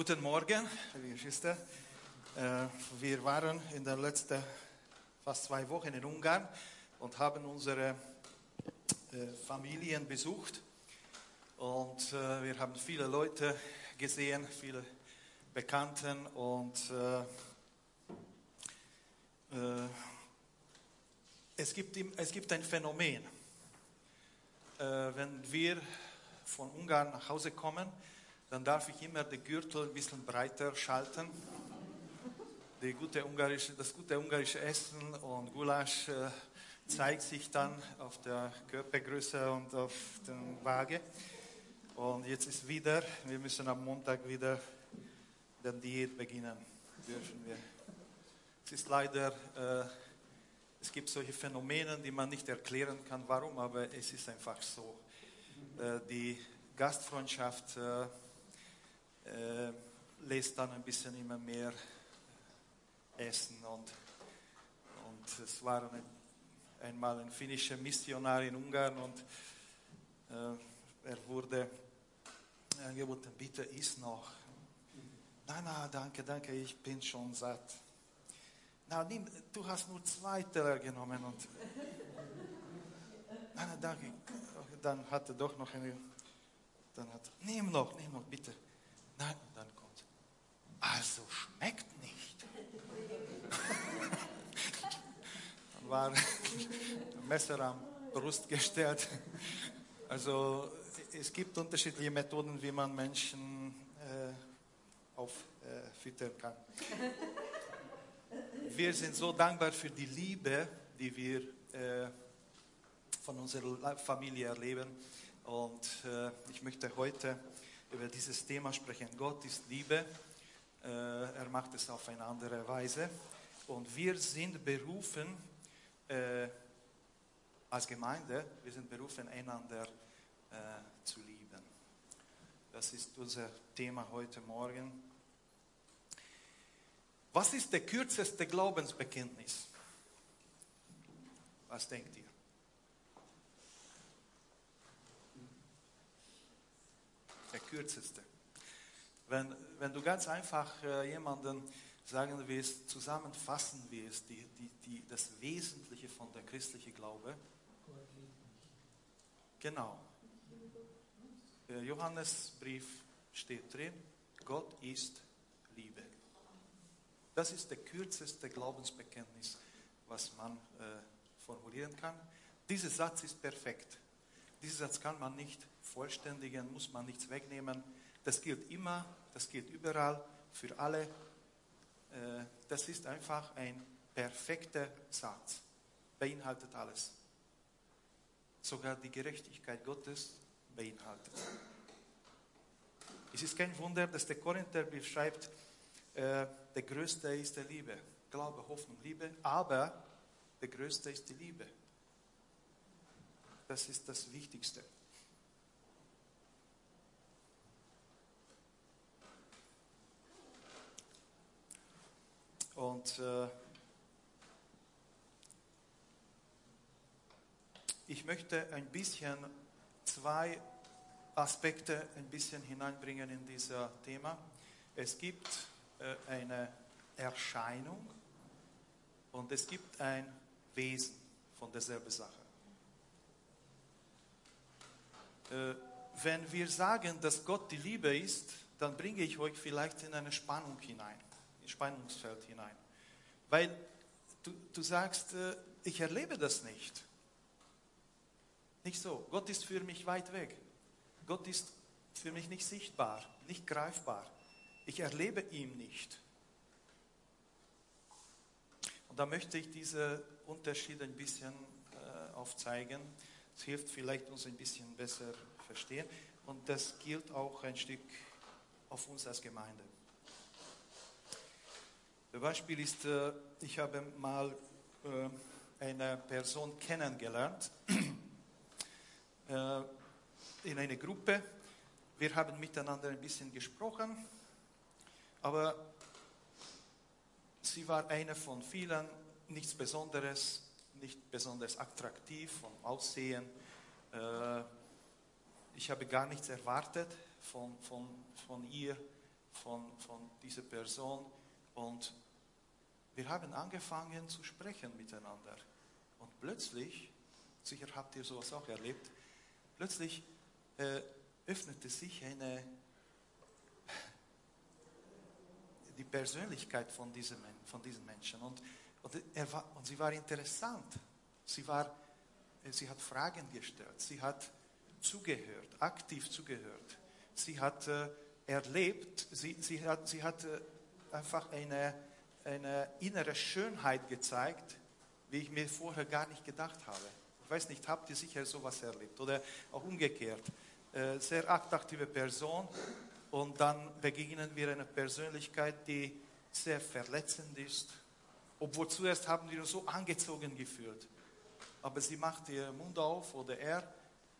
Guten Morgen. Äh, Wir waren in den letzten fast zwei Wochen in Ungarn und haben unsere äh, Familien besucht. Und äh, wir haben viele Leute gesehen, viele Bekannten und es, gibt, es gibt ein Phänomen. Wenn wir von Ungarn nach Hause kommen, dann darf ich immer den Gürtel ein bisschen breiter schalten. Gute das gute ungarische Essen und Gulasch äh, zeigt sich dann auf der Körpergröße und auf den Waage. Und jetzt ist wieder, wir müssen am Montag wieder die Diät beginnen, dürfen wir. Es ist leider, äh, es gibt solche Phänomene, die man nicht erklären kann, warum, aber es ist einfach so. Äh, die Gastfreundschaft äh, äh, lässt dann ein bisschen immer mehr essen und, und es war ein, einmal ein finnischer Missionar in Ungarn und äh, er wurde angeboten, bitte iss noch. Nein, nein, danke, danke, ich bin schon satt. Na, nimm, du hast nur zwei Teller genommen und nein, nein, danke. Dann hat er doch noch eine, dann hat nimm noch, nimm noch, bitte. Nein, und dann kommt, also schmeckt nicht. dann war ein Messer am Brust gestellt. Also es gibt unterschiedliche Methoden, wie man Menschen äh, auffüttern kann. Wir sind so dankbar für die Liebe, die wir äh, von unserer Familie erleben. Und äh, ich möchte heute über dieses Thema sprechen. Gott ist Liebe. Äh, er macht es auf eine andere Weise. Und wir sind berufen, äh, als Gemeinde, wir sind berufen, einander äh, zu lieben. Das ist unser Thema heute Morgen. Was ist der kürzeste Glaubensbekenntnis? Was denkt ihr? Der kürzeste. Wenn, wenn du ganz einfach äh, jemanden sagen willst, zusammenfassen willst, die, die, die, das Wesentliche von der christlichen Glaube. Genau. Der Johannesbrief steht drin, Gott ist Liebe. Das ist der kürzeste Glaubensbekenntnis, was man äh, formulieren kann. Dieser Satz ist perfekt. Dieser Satz kann man nicht vollständigen, muss man nichts wegnehmen. Das gilt immer, das gilt überall, für alle. Äh, das ist einfach ein perfekter Satz, beinhaltet alles. Sogar die Gerechtigkeit Gottes beinhaltet. Es ist kein Wunder, dass der Korintherbrief schreibt, äh, der Größte ist der Liebe. Glaube, Hoffnung, Liebe. Aber der Größte ist die Liebe. Das ist das Wichtigste. Und äh, ich möchte ein bisschen zwei Aspekte ein bisschen hineinbringen in dieses Thema. Es gibt äh, eine Erscheinung und es gibt ein Wesen von derselben Sache. Äh, wenn wir sagen, dass Gott die Liebe ist, dann bringe ich euch vielleicht in eine Spannung hinein, in Spannungsfeld hinein. Weil du, du sagst, äh, ich erlebe das nicht. Nicht so. Gott ist für mich weit weg. Gott ist für mich nicht sichtbar, nicht greifbar. Ich erlebe ihn nicht. Und da möchte ich diese Unterschiede ein bisschen äh, aufzeigen. Es hilft vielleicht uns ein bisschen besser verstehen. Und das gilt auch ein Stück auf uns als Gemeinde. Ein Beispiel ist, äh, ich habe mal äh, eine Person kennengelernt äh, in einer Gruppe. Wir haben miteinander ein bisschen gesprochen, aber sie war eine von vielen, nichts Besonderes, nicht besonders attraktiv vom Aussehen. Äh, ich habe gar nichts erwartet von, von, von ihr von, von dieser Person und wir haben angefangen zu sprechen miteinander. Und plötzlich, sicher habt ihr sowas auch erlebt, plötzlich äh, öffnete sich eine, die Persönlichkeit von diesem, von diesem Menschen. Und, und, er war, und sie war interessant. Sie, war, äh, sie hat Fragen gestellt. Sie hat zugehört, aktiv zugehört. Sie hat äh, erlebt, sie, sie hat, sie hat äh, einfach eine, eine innere Schönheit gezeigt, wie ich mir vorher gar nicht gedacht habe. Ich weiß nicht, habt ihr sicher sowas erlebt oder auch umgekehrt. Äh, sehr aktive Person und dann begegnen wir einer Persönlichkeit, die sehr verletzend ist, obwohl zuerst haben wir uns so angezogen gefühlt. Aber sie macht ihren Mund auf oder er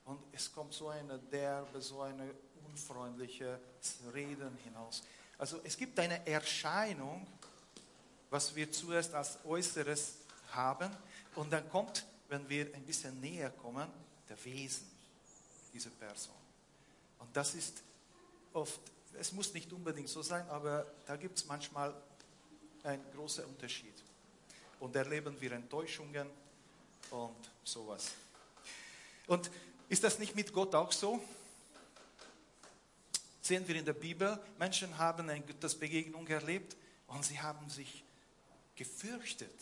und es kommt so eine derbe, so eine unfreundliche Reden hinaus. Also es gibt eine Erscheinung, was wir zuerst als Äußeres haben und dann kommt, wenn wir ein bisschen näher kommen, der Wesen dieser Person. Und das ist oft, es muss nicht unbedingt so sein, aber da gibt es manchmal einen großen Unterschied. Und erleben wir Enttäuschungen und sowas. Und ist das nicht mit Gott auch so? Sehen wir in der Bibel, Menschen haben eine Gottesbegegnung erlebt und sie haben sich gefürchtet.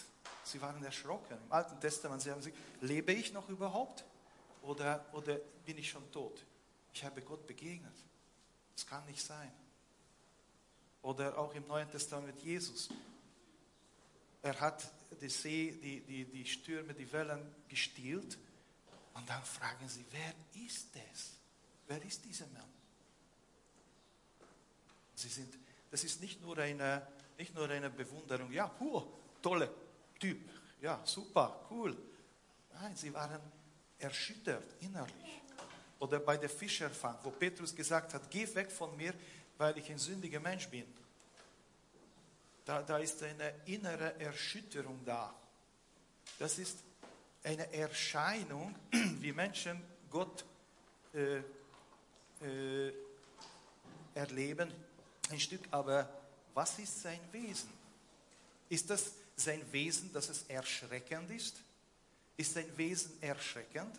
Sie waren erschrocken. Im Alten Testament, sie haben sich, lebe ich noch überhaupt? Oder, oder bin ich schon tot? Ich habe Gott begegnet. Das kann nicht sein. Oder auch im Neuen Testament mit Jesus. Er hat die See, die, die, die Stürme, die Wellen gestillt und dann fragen sie, wer ist es? Wer ist dieser Mann? Sie sind, das ist nicht nur eine, nicht nur eine Bewunderung, ja, huh, tolle Typ, ja, super, cool. Nein, sie waren erschüttert innerlich. Oder bei der Fischerfang, wo Petrus gesagt hat, geh weg von mir, weil ich ein sündiger Mensch bin. Da, da ist eine innere Erschütterung da. Das ist eine Erscheinung, wie Menschen Gott äh, äh, erleben, ein Stück, aber was ist sein Wesen? Ist das sein Wesen, dass es erschreckend ist? Ist sein Wesen erschreckend?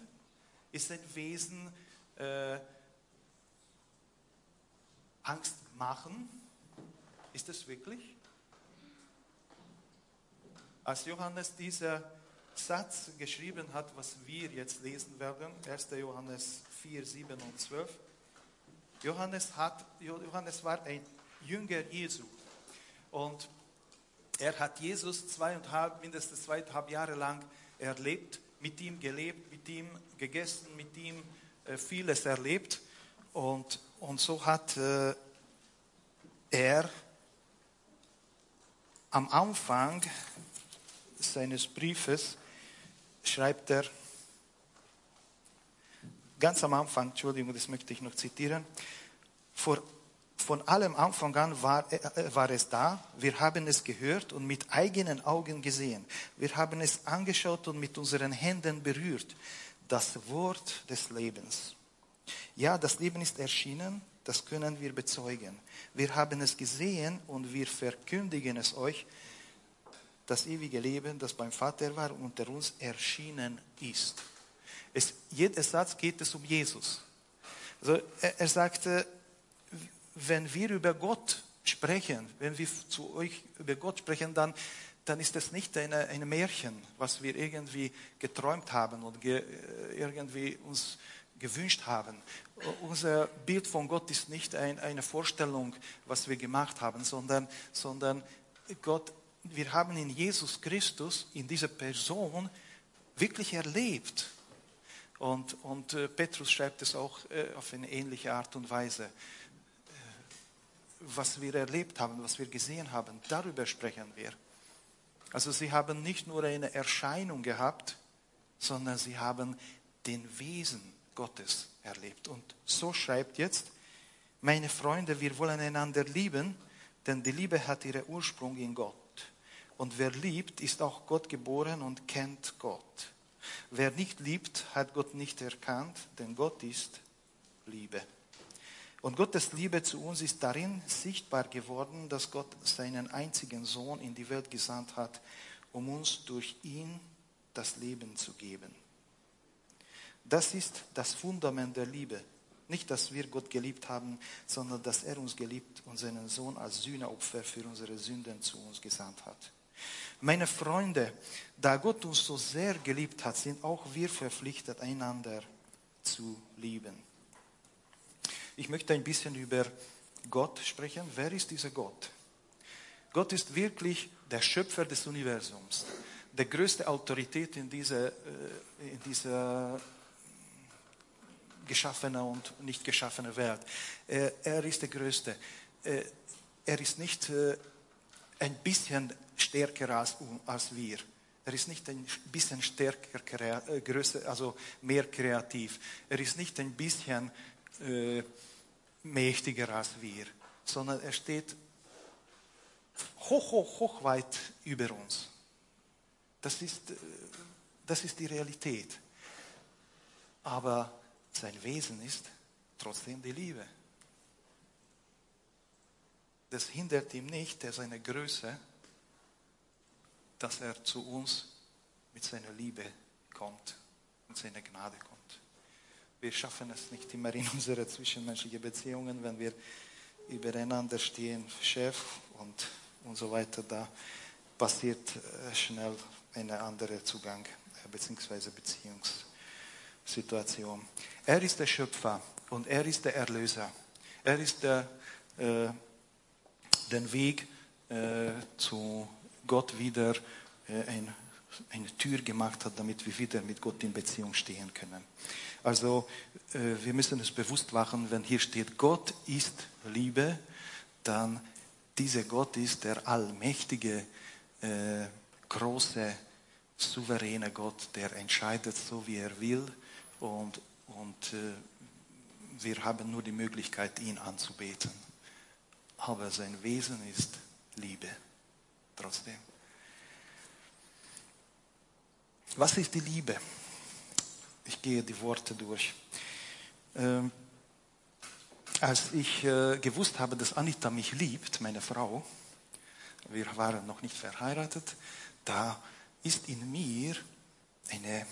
Ist sein Wesen äh, Angst machen? Ist das wirklich? Als Johannes dieser Satz geschrieben hat, was wir jetzt lesen werden, 1. Johannes 4, 7 und 12. Johannes, hat, Johannes war ein Jünger Jesu und er hat Jesus zweieinhalb, mindestens zweieinhalb Jahre lang erlebt, mit ihm gelebt, mit ihm gegessen, mit ihm äh, vieles erlebt und, und so hat äh, er am Anfang seines Briefes schreibt er, ganz am Anfang, Entschuldigung, das möchte ich noch zitieren, vor, von allem Anfang an war, äh, war es da, wir haben es gehört und mit eigenen Augen gesehen, wir haben es angeschaut und mit unseren Händen berührt, das Wort des Lebens. Ja, das Leben ist erschienen, das können wir bezeugen. Wir haben es gesehen und wir verkündigen es euch, das ewige Leben, das beim Vater war und unter uns erschienen ist. Es, jeder Satz geht es um Jesus. Also er, er sagte, wenn wir über Gott sprechen, wenn wir zu euch über Gott sprechen, dann, dann ist das nicht eine, ein Märchen, was wir irgendwie geträumt haben und ge, irgendwie uns gewünscht haben. Unser Bild von Gott ist nicht ein, eine Vorstellung, was wir gemacht haben, sondern, sondern Gott wir haben in Jesus Christus, in dieser Person, wirklich erlebt. Und, und äh, Petrus schreibt es auch äh, auf eine ähnliche Art und Weise. Äh, was wir erlebt haben, was wir gesehen haben, darüber sprechen wir. Also sie haben nicht nur eine Erscheinung gehabt, sondern sie haben den Wesen Gottes erlebt. Und so schreibt jetzt, meine Freunde, wir wollen einander lieben, denn die Liebe hat ihren Ursprung in Gott. Und wer liebt, ist auch Gott geboren und kennt Gott. Wer nicht liebt, hat Gott nicht erkannt, denn Gott ist Liebe. Und Gottes Liebe zu uns ist darin sichtbar geworden, dass Gott seinen einzigen Sohn in die Welt gesandt hat, um uns durch ihn das Leben zu geben. Das ist das Fundament der Liebe. Nicht, dass wir Gott geliebt haben, sondern dass er uns geliebt und seinen Sohn als Sühneopfer für unsere Sünden zu uns gesandt hat. Meine Freunde, da Gott uns so sehr geliebt hat, sind auch wir verpflichtet, einander zu lieben. Ich möchte ein bisschen über Gott sprechen. Wer ist dieser Gott? Gott ist wirklich der Schöpfer des Universums, der größte Autorität in dieser, äh, in dieser geschaffene und nicht geschaffene Welt. Er ist der Größte. Er ist nicht äh, ein bisschen stärker als, als wir. Er ist nicht ein bisschen stärker, äh, größer, also mehr kreativ. Er ist nicht ein bisschen äh, mächtiger als wir, sondern er steht hoch, hoch, hoch weit über uns. Das ist, äh, das ist die Realität. Aber sein Wesen ist trotzdem die Liebe. Das hindert ihm nicht, er seine Größe, dass er zu uns mit seiner Liebe kommt, mit seiner Gnade kommt. Wir schaffen es nicht immer in unsere zwischenmenschlichen Beziehungen, wenn wir übereinander stehen, Chef und, und so weiter, da passiert äh, schnell ein anderer Zugang äh, bzw. Beziehungs Situation. Er ist der Schöpfer und er ist der Erlöser. Er ist der, äh, den Weg äh, zu Gott wieder äh, ein, eine Tür gemacht hat, damit wir wieder mit Gott in Beziehung stehen können. Also äh, wir müssen es bewusst machen, wenn hier steht, Gott ist Liebe, dann dieser Gott ist der allmächtige, äh, große, souveräne Gott, der entscheidet so, wie er will und, und äh, wir haben nur die Möglichkeit, ihn anzubeten. Aber sein Wesen ist Liebe. Trotzdem. Was ist die Liebe? Ich gehe die Worte durch. Ähm, als ich äh, gewusst habe, dass Anita mich liebt, meine Frau, wir waren noch nicht verheiratet, da ist in mir eine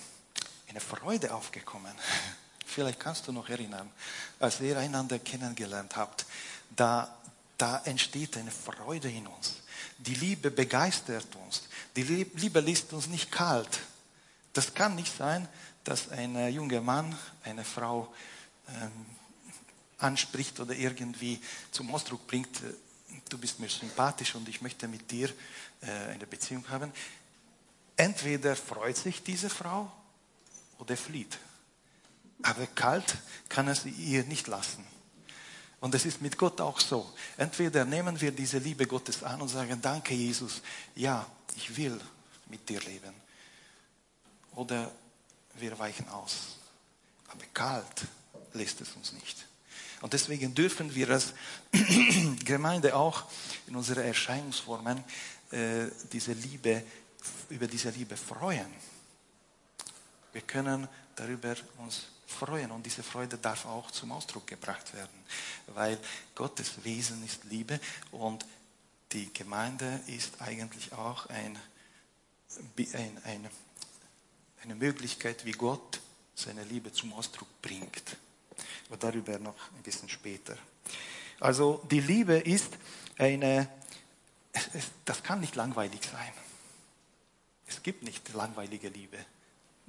eine Freude aufgekommen. Vielleicht kannst du noch erinnern, als ihr einander kennengelernt habt, da, da entsteht eine Freude in uns. Die Liebe begeistert uns. Die Liebe lässt uns nicht kalt. Das kann nicht sein, dass ein junger Mann eine Frau ähm, anspricht oder irgendwie zum Ausdruck bringt, äh, du bist mir sympathisch und ich möchte mit dir äh, eine Beziehung haben. Entweder freut sich diese Frau oder flieht. Aber kalt kann er sie ihr nicht lassen. Und es ist mit Gott auch so. Entweder nehmen wir diese Liebe Gottes an und sagen, danke Jesus, ja, ich will mit dir leben. Oder wir weichen aus. Aber kalt lässt es uns nicht. Und deswegen dürfen wir als Gemeinde auch in unseren Erscheinungsformen äh, diese Liebe, über diese Liebe freuen. Wir können darüber uns freuen und diese Freude darf auch zum Ausdruck gebracht werden, weil Gottes Wesen ist Liebe und die Gemeinde ist eigentlich auch ein, ein, ein, eine Möglichkeit, wie Gott seine Liebe zum Ausdruck bringt. Aber darüber noch ein bisschen später. Also die Liebe ist eine, das kann nicht langweilig sein. Es gibt nicht langweilige Liebe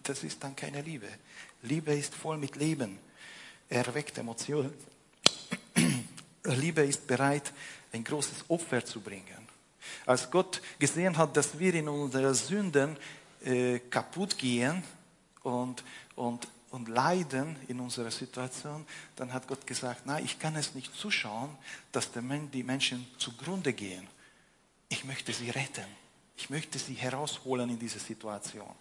das ist dann keine Liebe. Liebe ist voll mit Leben. Er weckt Emotionen. Liebe ist bereit, ein großes Opfer zu bringen. Als Gott gesehen hat, dass wir in unseren Sünden äh, kaputt gehen und, und, und leiden in unserer Situation, dann hat Gott gesagt, nein, ich kann es nicht zuschauen, dass die Menschen zugrunde gehen. Ich möchte sie retten. Ich möchte sie herausholen in diese Situation.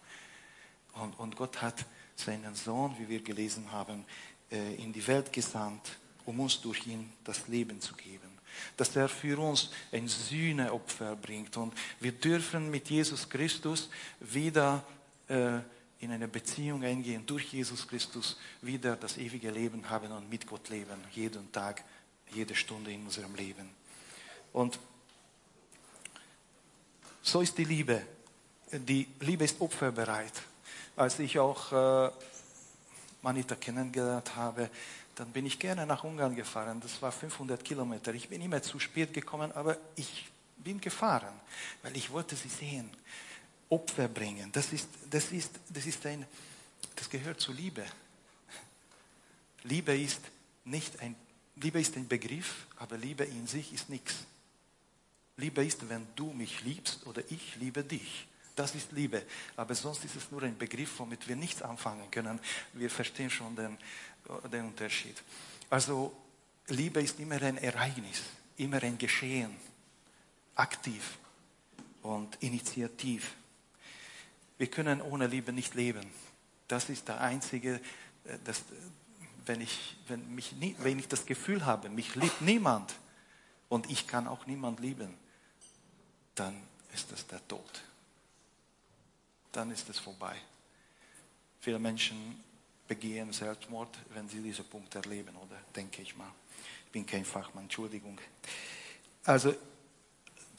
Und, und Gott hat seinen Sohn, wie wir gelesen haben, äh, in die Welt gesandt, um uns durch ihn das Leben zu geben. Dass er für uns ein Sühneopfer bringt. Und wir dürfen mit Jesus Christus wieder äh, in eine Beziehung eingehen, durch Jesus Christus wieder das ewige Leben haben und mit Gott leben, jeden Tag, jede Stunde in unserem Leben. Und so ist die Liebe. Die Liebe ist opferbereit. Als ich auch äh, Manita kennengelernt habe, dann bin ich gerne nach Ungarn gefahren. Das war 500 Kilometer. Ich bin immer zu spät gekommen, aber ich bin gefahren, weil ich wollte sie sehen. Opfer bringen. Das ist, das ist, das ist ein, das gehört zur Liebe. Liebe ist nicht ein, Liebe ist ein Begriff, aber Liebe in sich ist nichts. Liebe ist, wenn du mich liebst oder ich liebe dich. Das ist Liebe. Aber sonst ist es nur ein Begriff, womit wir nichts anfangen können. Wir verstehen schon den, den Unterschied. Also Liebe ist immer ein Ereignis, immer ein Geschehen, aktiv und initiativ. Wir können ohne Liebe nicht leben. Das ist der einzige, äh, das, wenn, ich, wenn, mich, wenn ich das Gefühl habe, mich liebt niemand und ich kann auch niemand lieben, dann ist das der Tod. Dann ist es vorbei. Viele Menschen begehen Selbstmord, wenn sie diesen Punkt erleben, oder denke ich mal. Ich bin kein Fachmann, Entschuldigung. Also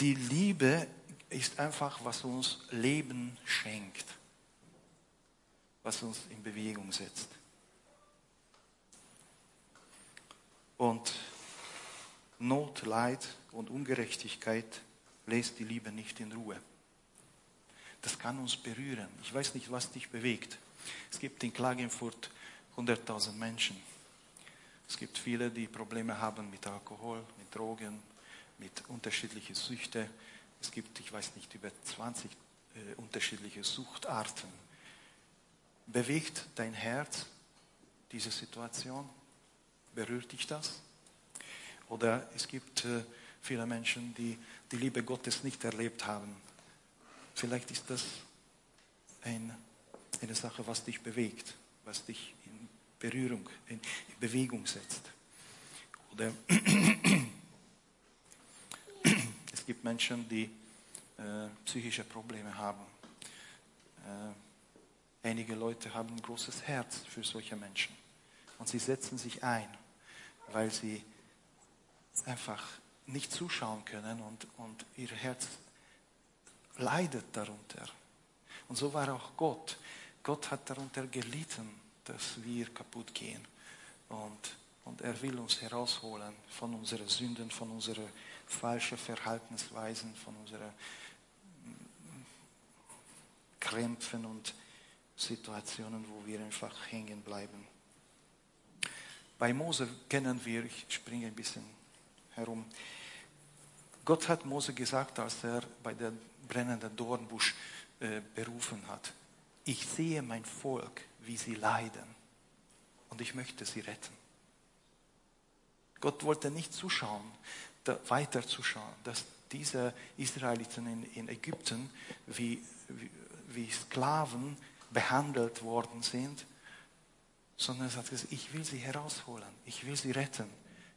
die Liebe ist einfach, was uns Leben schenkt, was uns in Bewegung setzt. Und Not, Leid und Ungerechtigkeit lässt die Liebe nicht in Ruhe. Das kann uns berühren. Ich weiß nicht, was dich bewegt. Es gibt in Klagenfurt 100.000 Menschen. Es gibt viele, die Probleme haben mit Alkohol, mit Drogen, mit unterschiedlichen Süchten. Es gibt, ich weiß nicht, über 20 äh, unterschiedliche Suchtarten. Bewegt dein Herz diese Situation? Berührt dich das? Oder es gibt äh, viele Menschen, die die Liebe Gottes nicht erlebt haben. Vielleicht ist das ein, eine Sache, was dich bewegt, was dich in Berührung, in, Bewegung setzt. Oder es gibt Menschen, die äh, psychische Probleme haben. Äh, einige Leute haben ein großes Herz für solche Menschen. Und sie setzen sich ein, weil sie einfach nicht zuschauen können und, und ihr Herz leidet darunter. Und so war auch Gott. Gott hat darunter gelitten, dass wir kaputt gehen. Und, und er will uns herausholen von unseren Sünden, von unseren falschen Verhaltensweisen, von unseren Krämpfen und Situationen, wo wir einfach hängen bleiben. Bei Mose kennen wir, ich springe ein bisschen herum, Gott hat Mose gesagt, als er bei der brennenden Dornbusch äh, berufen hat, ich sehe mein Volk, wie sie leiden und ich möchte sie retten. Gott wollte nicht zuschauen, da, weiter zuschauen, dass diese Israeliten in, in Ägypten wie, wie, wie, Sklaven behandelt worden sind, sondern er hat gesagt, ich will sie herausholen, ich will sie retten,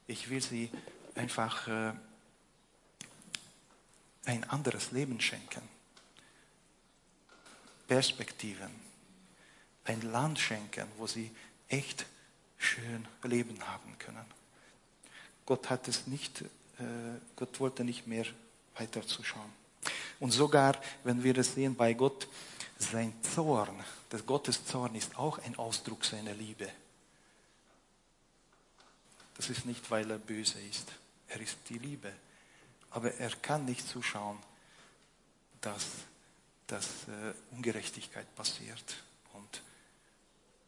ich will sie einfach äh, ein anderes Leben schenken. Perspektiven. Ein Land schenken, wo sie echt schön Leben haben können. Gott hat es nicht, äh, Gott wollte nicht mehr weiter zuschauen. Und sogar, wenn wir es sehen bei Gott, sein Zorn, das Gottes Zorn ist auch ein Ausdruck seiner Liebe. Das ist nicht, weil er böse ist. Er ist die Liebe aber er kann nicht zuschauen, dass, dass äh, Ungerechtigkeit passiert. Und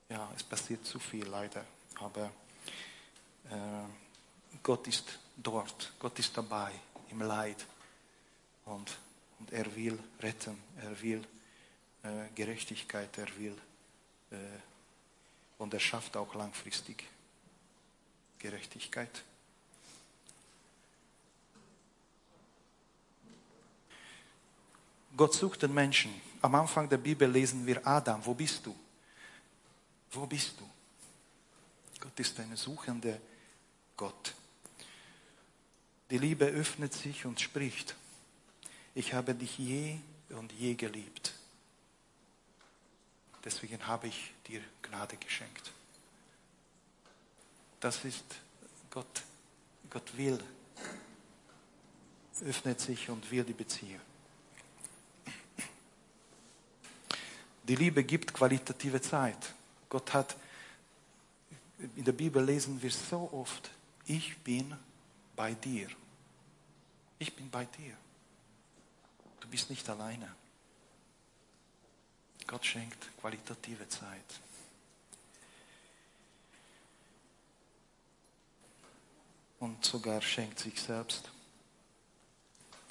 ja, es passiert zu viel leider. Aber äh, Gott ist dort, Gott ist dabei im Leid. Und, und er will retten, er will äh, Gerechtigkeit, er will äh, und er schafft auch langfristig Gerechtigkeit. Gott sucht den Menschen. Am Anfang der Bibel lesen wir Adam, wo bist du? Wo bist du? Gott ist ein suchender Gott. Die Liebe öffnet sich und spricht. Ich habe dich je und je geliebt. deswegen habe ich dir Gnade geschenkt. Das ist Gott. Gott will, öffnet sich und will die Beziehung. Die Liebe gibt qualitative Zeit. Gott hat, in der Bibel lesen wir so oft, ich bin bei dir. Ich bin bei dir. Du bist nicht alleine. Gott schenkt qualitative Zeit. Und sogar schenkt sich selbst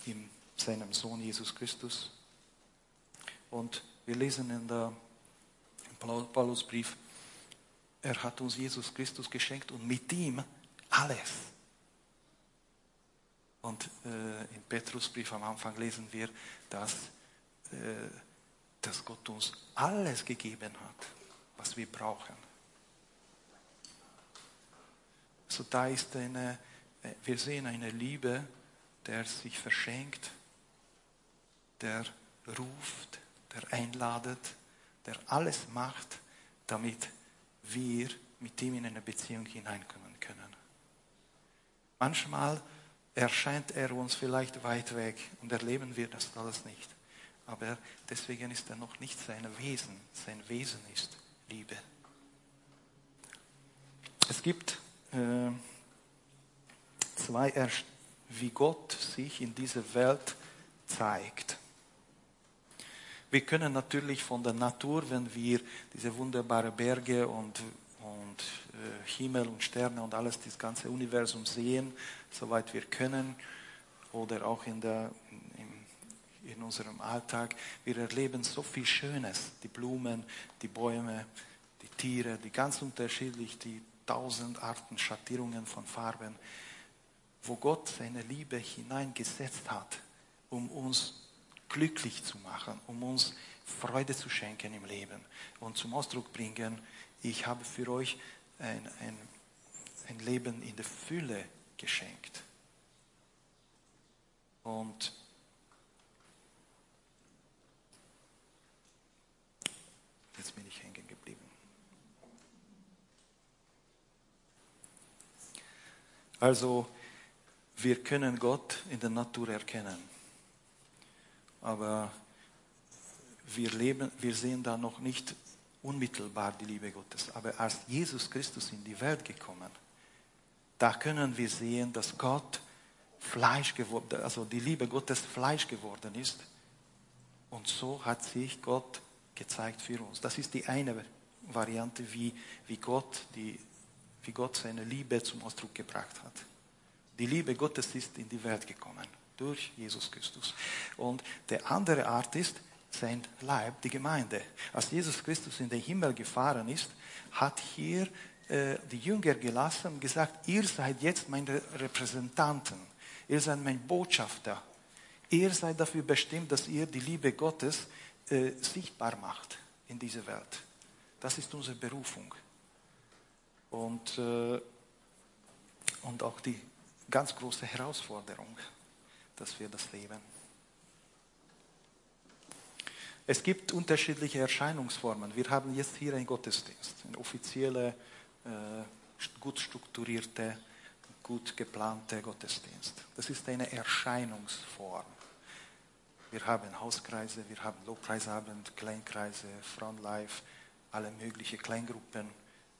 in seinem Sohn Jesus Christus. Und wir lesen in der Paulusbrief, er hat uns Jesus Christus geschenkt und mit ihm alles. Und äh, im Petrusbrief am Anfang lesen wir, dass, äh, dass Gott uns alles gegeben hat, was wir brauchen. So da ist eine, äh, wir sehen eine Liebe, der sich verschenkt, der ruft, der einladet, der alles macht, damit wir mit ihm in eine Beziehung hineinkommen können. Manchmal erscheint er uns vielleicht weit weg und erleben wir das alles nicht. Aber deswegen ist er noch nicht sein Wesen. Sein Wesen ist Liebe. Es gibt äh, zwei, wie Gott sich in dieser Welt zeigt. Wir können natürlich von der Natur, wenn wir diese wunderbaren Berge und, und äh, Himmel und Sterne und alles, das ganze Universum sehen, soweit wir können, oder auch in, der, in, in unserem Alltag, wir erleben so viel Schönes, die Blumen, die Bäume, die Tiere, die ganz unterschiedlich, die tausend Arten Schattierungen von Farben, wo Gott seine Liebe hineingesetzt hat, um uns glücklich zu machen, um uns Freude zu schenken im Leben und zum Ausdruck bringen, ich habe für euch ein, ein, ein Leben in der Fülle geschenkt. Und jetzt bin ich hängen geblieben. Also, wir können Gott in der Natur erkennen aber wir, leben, wir sehen da noch nicht unmittelbar die Liebe Gottes. Aber als Jesus Christus in die Welt gekommen, da können wir sehen, dass Gott Fleisch geworden, also die Liebe Gottes Fleisch geworden ist. Und so hat sich Gott gezeigt für uns. Das ist die eine Variante, wie, wie, Gott, die, wie Gott seine Liebe zum Ausdruck gebracht hat. Die Liebe Gottes ist in die Welt gekommen durch Jesus Christus. Und der andere Art ist sein Leib, die Gemeinde. Als Jesus Christus in den Himmel gefahren ist, hat hier äh, die Jünger gelassen und gesagt, ihr seid jetzt meine Repräsentanten, ihr seid mein Botschafter. Ihr seid dafür bestimmt, dass ihr die Liebe Gottes äh, sichtbar macht in dieser Welt. Das ist unsere Berufung. Und, äh, und auch die ganz große Herausforderung dass wir das leben. Es gibt unterschiedliche Erscheinungsformen. Wir haben jetzt hier einen Gottesdienst, eine offizielle, äh, gut strukturierte, gut geplante Gottesdienst. Das ist eine Erscheinungsform. Wir haben Hauskreise, wir haben Lobpreisabend, Kleinkreise, Frontlife, alle möglichen Kleingruppen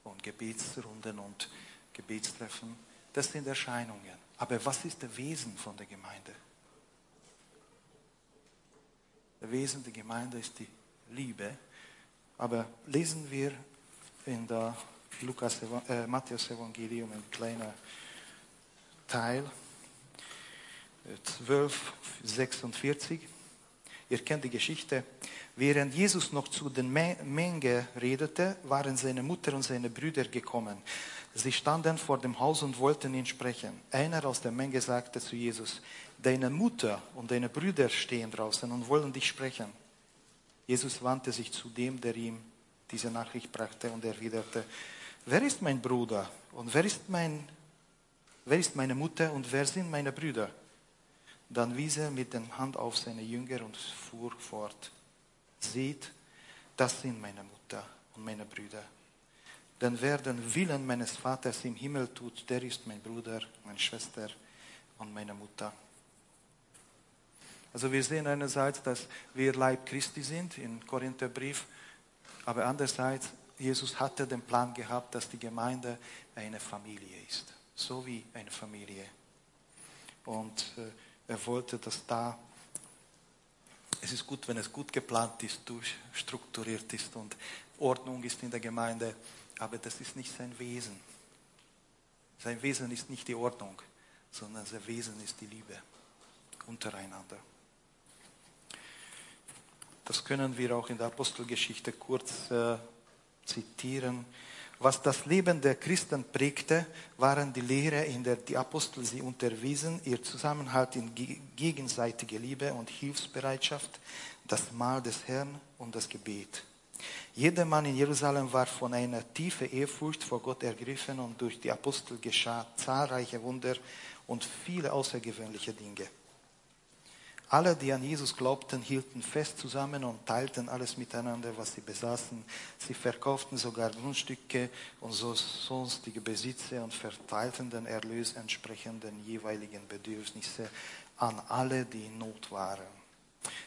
und Gebetsrunden und Gebetstreffen. Das sind Erscheinungen. Aber was ist das Wesen von der Gemeinde? Wesen der Gemeinde ist die Liebe. Aber lesen wir in der Lukas, äh, Matthäus Evangelium ein kleiner Teil, 12, 46. Ihr kennt die Geschichte. Während Jesus noch zu den Menge redete, waren seine Mutter und seine Brüder gekommen. Sie standen vor dem Haus und wollten ihn sprechen. Einer aus der Menge sagte zu Jesus, deine Mutter und deine Brüder stehen draußen und wollen dich sprechen. Jesus wandte sich zu dem, der ihm diese Nachricht brachte und erwiderte, wer ist mein Bruder und wer ist, mein, wer ist meine Mutter und wer sind meine Brüder? Dann wies er mit der Hand auf seine Jünger und fuhr fort. Seht, das sind meine Mutter und meine Brüder. Denn wer den Willen meines Vaters im Himmel tut, der ist mein Bruder, meine Schwester und meine Mutter. Also wir sehen einerseits, dass wir Leib Christi sind im Korintherbrief, aber andererseits, Jesus hatte den Plan gehabt, dass die Gemeinde eine Familie ist, so wie eine Familie. Und äh, er wollte, dass da, es ist gut, wenn es gut geplant ist, durchstrukturiert ist und Ordnung ist in der Gemeinde, aber das ist nicht sein Wesen. Sein Wesen ist nicht die Ordnung, sondern sein Wesen ist die Liebe untereinander. Das können wir auch in der Apostelgeschichte kurz äh, zitieren. Was das Leben der Christen prägte, waren die Lehre, in der die Apostel sie unterwiesen, ihr Zusammenhalt in gegenseitige Liebe und Hilfsbereitschaft, das Mahl des Herrn und das Gebet. Jeder Mann in Jerusalem war von einer tiefen Ehrfurcht vor Gott ergriffen und durch die Apostel geschah zahlreiche Wunder und viele außergewöhnliche Dinge. Alle, die an Jesus glaubten, hielten fest zusammen und teilten alles miteinander, was sie besaßen. Sie verkauften sogar Grundstücke und so sonstige Besitze und verteilten den Erlös entsprechend den jeweiligen Bedürfnissen an alle, die in Not waren.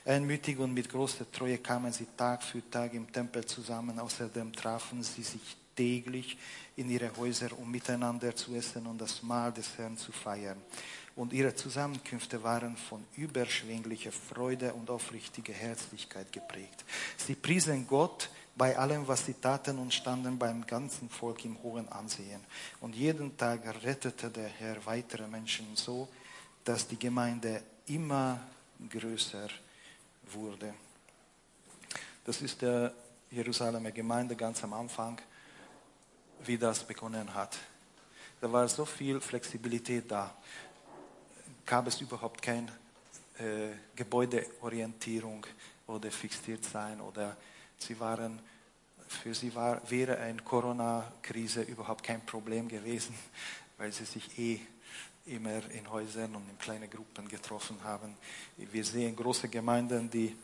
Einmütig und mit großer Treue kamen sie Tag für Tag im Tempel zusammen. Außerdem trafen sie sich täglich in ihre Häuser, um miteinander zu essen und das Mahl des Herrn zu feiern und ihre Zusammenkünfte waren von überschwinglicher Freude und aufrichtiger Herzlichkeit geprägt. Sie priesen Gott bei allem, was sie taten und standen beim ganzen Volk im hohen Ansehen. Und jeden Tag rettete der Herr weitere Menschen so, dass die Gemeinde immer größer wurde. Das ist der Jerusalemer Gemeinde ganz am Anfang, wie das begonnen hat. Da war so viel Flexibilität da gab es überhaupt keine äh, Gebäudeorientierung oder fixiert sein oder sie waren für sie war, wäre eine Corona-Krise überhaupt kein Problem gewesen, weil sie sich eh immer in Häusern und in kleinen Gruppen getroffen haben. Wir sehen große Gemeinden, die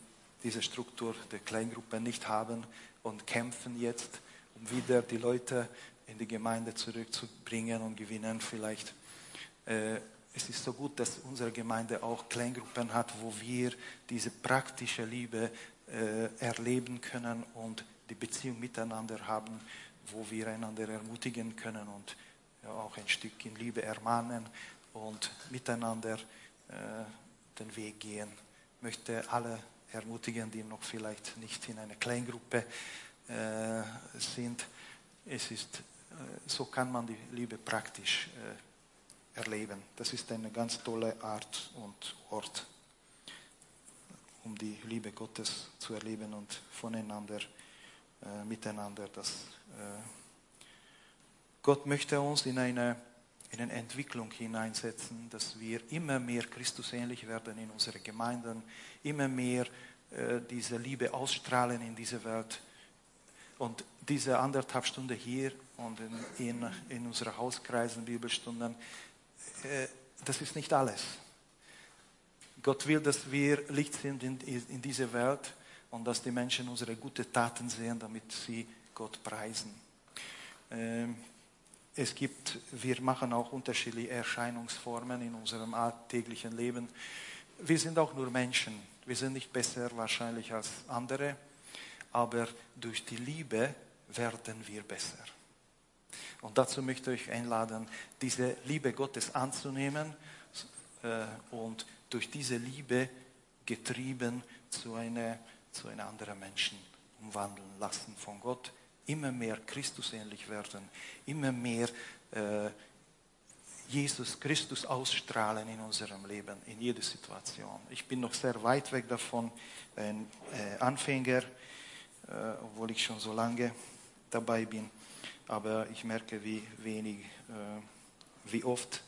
diese Struktur der Kleingruppen nicht haben und kämpfen jetzt, um wieder die Leute in die Gemeinde zurückzubringen und gewinnen vielleicht äh, es ist so gut, dass unsere Gemeinde auch Kleingruppen hat, wo wir diese praktische Liebe äh, erleben können und die Beziehung miteinander haben, wo wir einander ermutigen können und ja, auch ein Stück in Liebe ermahnen und miteinander äh, den Weg gehen. Ich möchte alle ermutigen, die noch vielleicht nicht in einer Kleingruppe äh, sind. Es ist, äh, so kann man die Liebe praktisch äh, erleben. Das ist eine ganz tolle Art und Ort, um die Liebe Gottes zu erleben und voneinander, äh, miteinander. Das, äh, Gott möchte uns in eine, in eine Entwicklung hineinsetzen, dass wir immer mehr Christusähnlich werden in unseren Gemeinden, immer mehr äh, diese Liebe ausstrahlen in diese Welt. Und diese anderthalb Stunden hier und in, in, in unseren Hauskreisen, Bibelstunden, das ist nicht alles. Gott will, dass wir Licht sind in, in dieser Welt und dass die Menschen unsere guten Taten sehen, damit sie Gott preisen. Ähm, es gibt, wir machen auch unterschiedliche Erscheinungsformen in unserem alltäglichen Leben. Wir sind auch nur Menschen. Wir sind nicht besser wahrscheinlich als andere, aber durch die Liebe werden wir besser. Und dazu möchte ich euch einladen, diese Liebe Gottes anzunehmen äh, und durch diese Liebe getrieben zu einer, zu einer anderen Menschen umwandeln lassen von Gott, immer mehr Christusähnlich werden, immer mehr äh, Jesus Christus ausstrahlen in unserem Leben, in jeder Situation. Ich bin noch sehr weit weg davon, ein äh, Anfänger, obwohl ich schon so lange dabei bin aber ich merke, wie wenig, äh, wie oft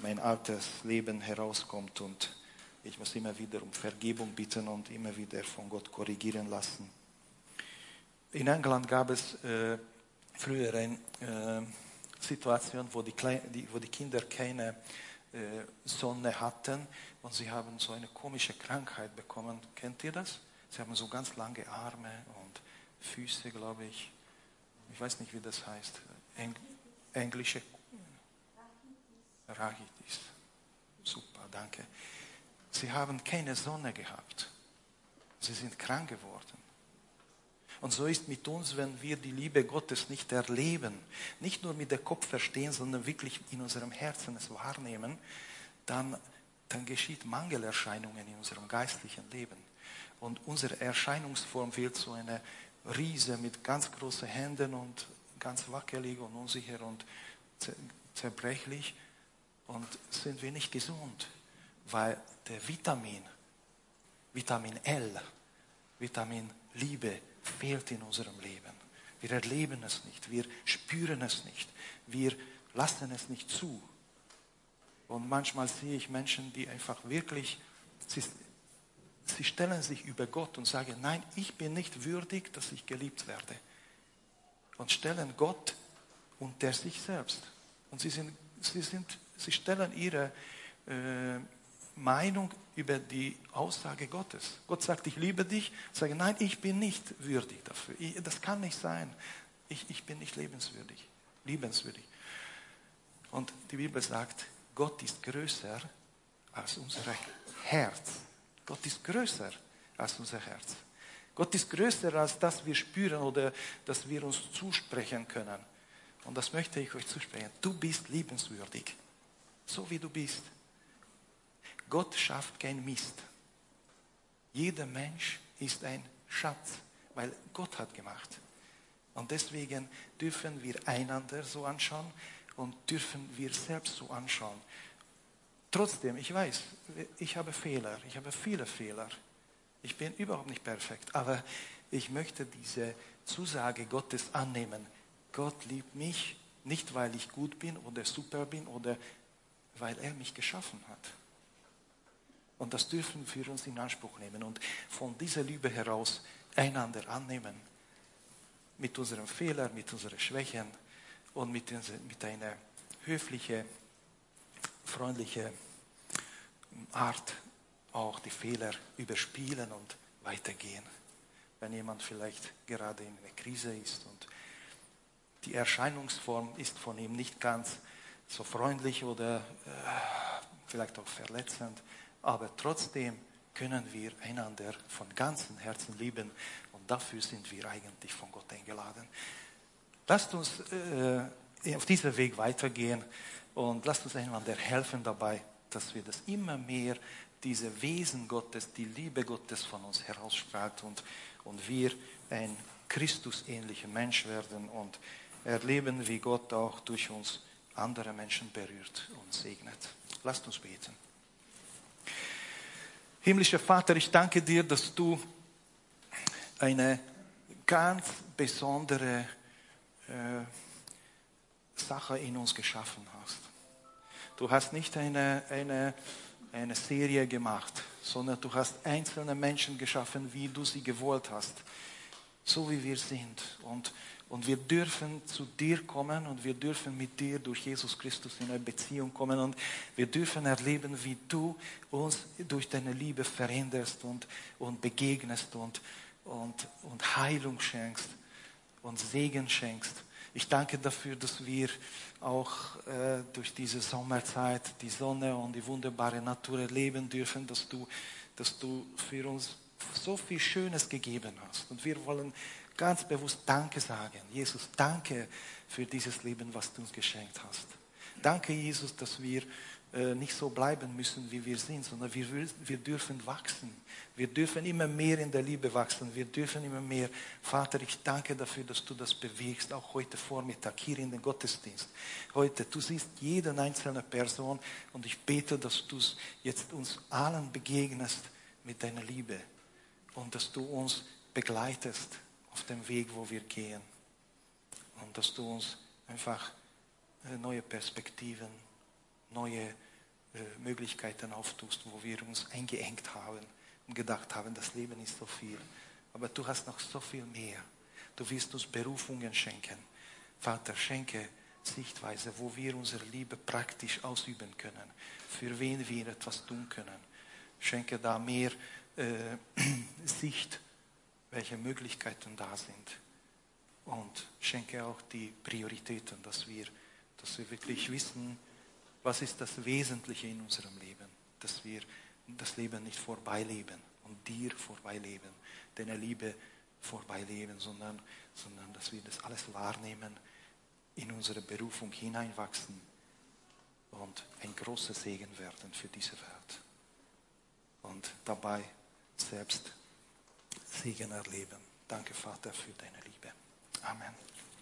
mein altes Leben herauskommt und ich muss immer wieder um Vergebung bitten und immer wieder von Gott korrigieren lassen. In England gab es äh, früher eine äh, Situation, wo die, Kleine, die, wo die Kinder keine äh, Sonne hatten und sie haben so eine komische Krankheit bekommen. Kennt ihr das? Sie haben so ganz lange Arme und Füße, glaube ich. Ich weiß nicht, wie das heißt. Eng, englische Rachitis. Super, danke. Sie haben keine Sonne gehabt. Sie sind krank geworden. Und so ist mit uns, wenn wir die Liebe Gottes nicht erleben, nicht nur mit dem Kopf verstehen, sondern wirklich in unserem Herzen es wahrnehmen, dann, dann geschieht Mangelerscheinungen in unserem geistlichen Leben. Und unsere Erscheinungsform wird so eine Riese mit ganz großen Händen und ganz wackelig und unsicher und zerbrechlich. Und sind wir nicht gesund, weil der Vitamin, Vitamin L, Vitamin Liebe fehlt in unserem Leben. Wir erleben es nicht, wir spüren es nicht, wir lassen es nicht zu. Und manchmal sehe ich Menschen, die einfach wirklich, sie, stellen sich über Gott und sagen, nein, ich bin nicht würdig, dass ich geliebt werde. Und stellen Gott unter sich selbst. Und sie, sind, sie, sind, sie stellen ihre äh, Meinung über die Aussage Gottes. Gott sagt, ich liebe dich. Ich sage, nein, ich bin nicht würdig dafür. Ich, das kann nicht sein. Ich, ich bin nicht lebenswürdig. Liebenswürdig. Und die Bibel sagt, Gott ist größer als unser Herz. Gott ist größer als unser Herz. Gott ist größer als das wir spüren oder dass wir uns zusprechen können. Und das möchte ich euch zusprechen. Du bist liebenswürdig. So wie du bist. Gott schafft kein Mist. Jeder Mensch ist ein Schatz, weil Gott hat gemacht. Und deswegen dürfen wir einander so anschauen und dürfen wir selbst so anschauen. Trotzdem, ich weiß, ich habe Fehler, ich habe viele Fehler. Ich bin überhaupt nicht perfekt, aber ich möchte diese Zusage Gottes annehmen. Gott liebt mich nicht, weil ich gut bin oder super bin oder weil er mich geschaffen hat. Und das dürfen wir uns in Anspruch nehmen und von dieser Liebe heraus einander annehmen. Mit unseren Fehlern, mit unseren Schwächen und mit, mit einer höflichen, freundlichen Art auch die Fehler überspielen und weitergehen. Wenn jemand vielleicht gerade in einer Krise ist und die Erscheinungsform ist von ihm nicht ganz so freundlich oder äh, vielleicht auch verletzend, aber trotzdem können wir einander von ganzem Herzen lieben und dafür sind wir eigentlich von Gott eingeladen. Lasst uns äh, auf diesem Weg weitergehen und lasst uns einander helfen dabei, dass wir das immer mehr, diese Wesen Gottes, die Liebe Gottes von uns herausstrahlt und, und wir ein Christusähnlicher Mensch werden und erleben, wie Gott auch durch uns andere Menschen berührt und segnet. Lasst uns beten. Himmlischer Vater, ich danke dir, dass du eine ganz besondere äh, Sache in uns geschaffen hast. Du hast nicht eine, eine, eine Serie gemacht, sondern du hast einzelne Menschen geschaffen, wie du sie gewollt hast, so wie wir sind. Und und wir dürfen zu dir kommen und wir dürfen mit dir durch Jesus Christus in eine Beziehung kommen und wir dürfen erleben, wie du uns durch deine Liebe veränderst und, und begegnest und, und, und Heilung schenkst und Segen schenkst. Ich danke dafür, dass wir auch äh, durch diese Sommerzeit die Sonne und die wunderbare Natur erleben dürfen, dass du, dass du für uns so viel Schönes gegeben hast. Und wir wollen ganz bewusst Danke sagen. Jesus, danke für dieses Leben, was du uns geschenkt hast. Danke, Jesus, dass wir nicht so bleiben müssen, wie wir sind, sondern wir, wir dürfen wachsen. Wir dürfen immer mehr in der Liebe wachsen. Wir dürfen immer mehr. Vater, ich danke dafür, dass du das bewegst, auch heute Vormittag hier in den Gottesdienst. Heute, du siehst jede einzelne Person und ich bete, dass du jetzt uns allen begegnest mit deiner Liebe und dass du uns begleitest auf dem Weg, wo wir gehen. Und dass du uns einfach äh, neue Perspektiven, neue äh, Möglichkeiten auftust, wo wir uns eingeengt haben und gedacht haben, das Leben ist so viel. Aber du hast noch so viel mehr. Du wirst uns Berufungen schenken. Vater, schenke Sichtweise, wo wir unsere Liebe praktisch ausüben können, für wen wir etwas tun können. Schenke da mehr äh, Sicht welche Möglichkeiten da sind. Und schenke auch die Prioritäten, dass wir, dass wir wirklich wissen, was ist das Wesentliche in unserem Leben, dass wir das Leben nicht vorbeileben und dir vorbeileben, deine Liebe vorbeileben, sondern, sondern dass wir das alles wahrnehmen, in unsere Berufung hineinwachsen und ein großer Segen werden für diese Welt. Und dabei selbst Segen erleben. Danke, Vater, für deine Liebe. Amen.